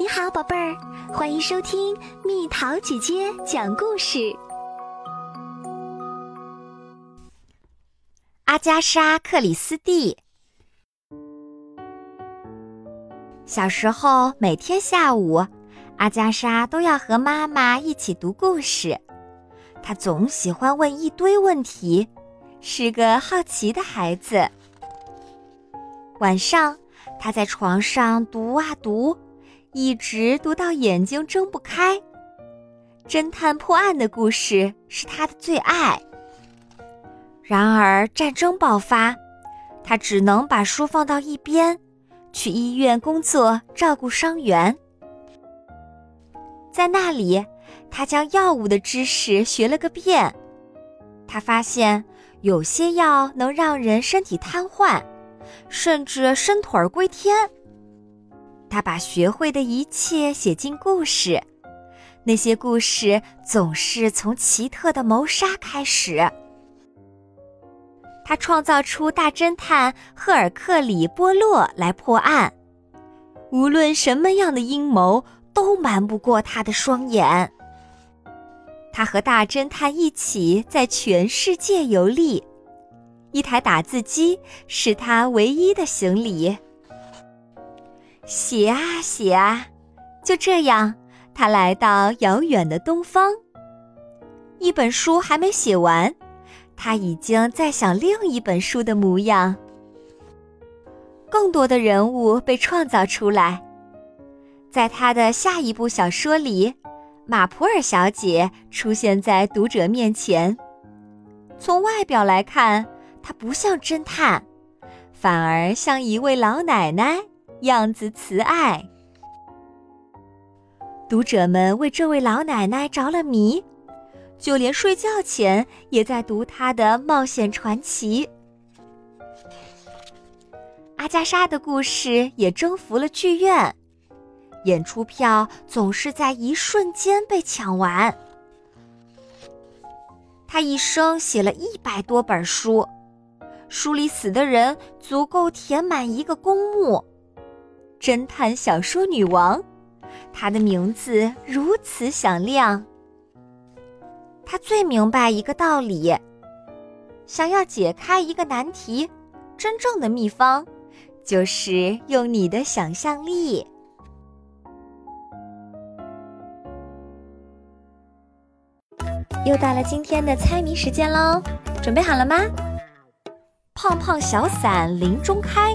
你好，宝贝儿，欢迎收听蜜桃姐姐讲故事。阿加莎·克里斯蒂小时候，每天下午，阿加莎都要和妈妈一起读故事。她总喜欢问一堆问题，是个好奇的孩子。晚上，她在床上读啊读。一直读到眼睛睁不开。侦探破案的故事是他的最爱。然而战争爆发，他只能把书放到一边，去医院工作，照顾伤员。在那里，他将药物的知识学了个遍。他发现有些药能让人身体瘫痪，甚至伸腿儿归天。他把学会的一切写进故事，那些故事总是从奇特的谋杀开始。他创造出大侦探赫尔克里·波洛来破案，无论什么样的阴谋都瞒不过他的双眼。他和大侦探一起在全世界游历，一台打字机是他唯一的行李。写啊写啊，就这样，他来到遥远的东方。一本书还没写完，他已经在想另一本书的模样。更多的人物被创造出来，在他的下一部小说里，马普尔小姐出现在读者面前。从外表来看，她不像侦探，反而像一位老奶奶。样子慈爱，读者们为这位老奶奶着了迷，就连睡觉前也在读她的冒险传奇。阿加莎的故事也征服了剧院，演出票总是在一瞬间被抢完。她一生写了一百多本书，书里死的人足够填满一个公墓。侦探小说女王，她的名字如此响亮。她最明白一个道理：想要解开一个难题，真正的秘方就是用你的想象力。又到了今天的猜谜时间喽，准备好了吗？胖胖小伞林中开。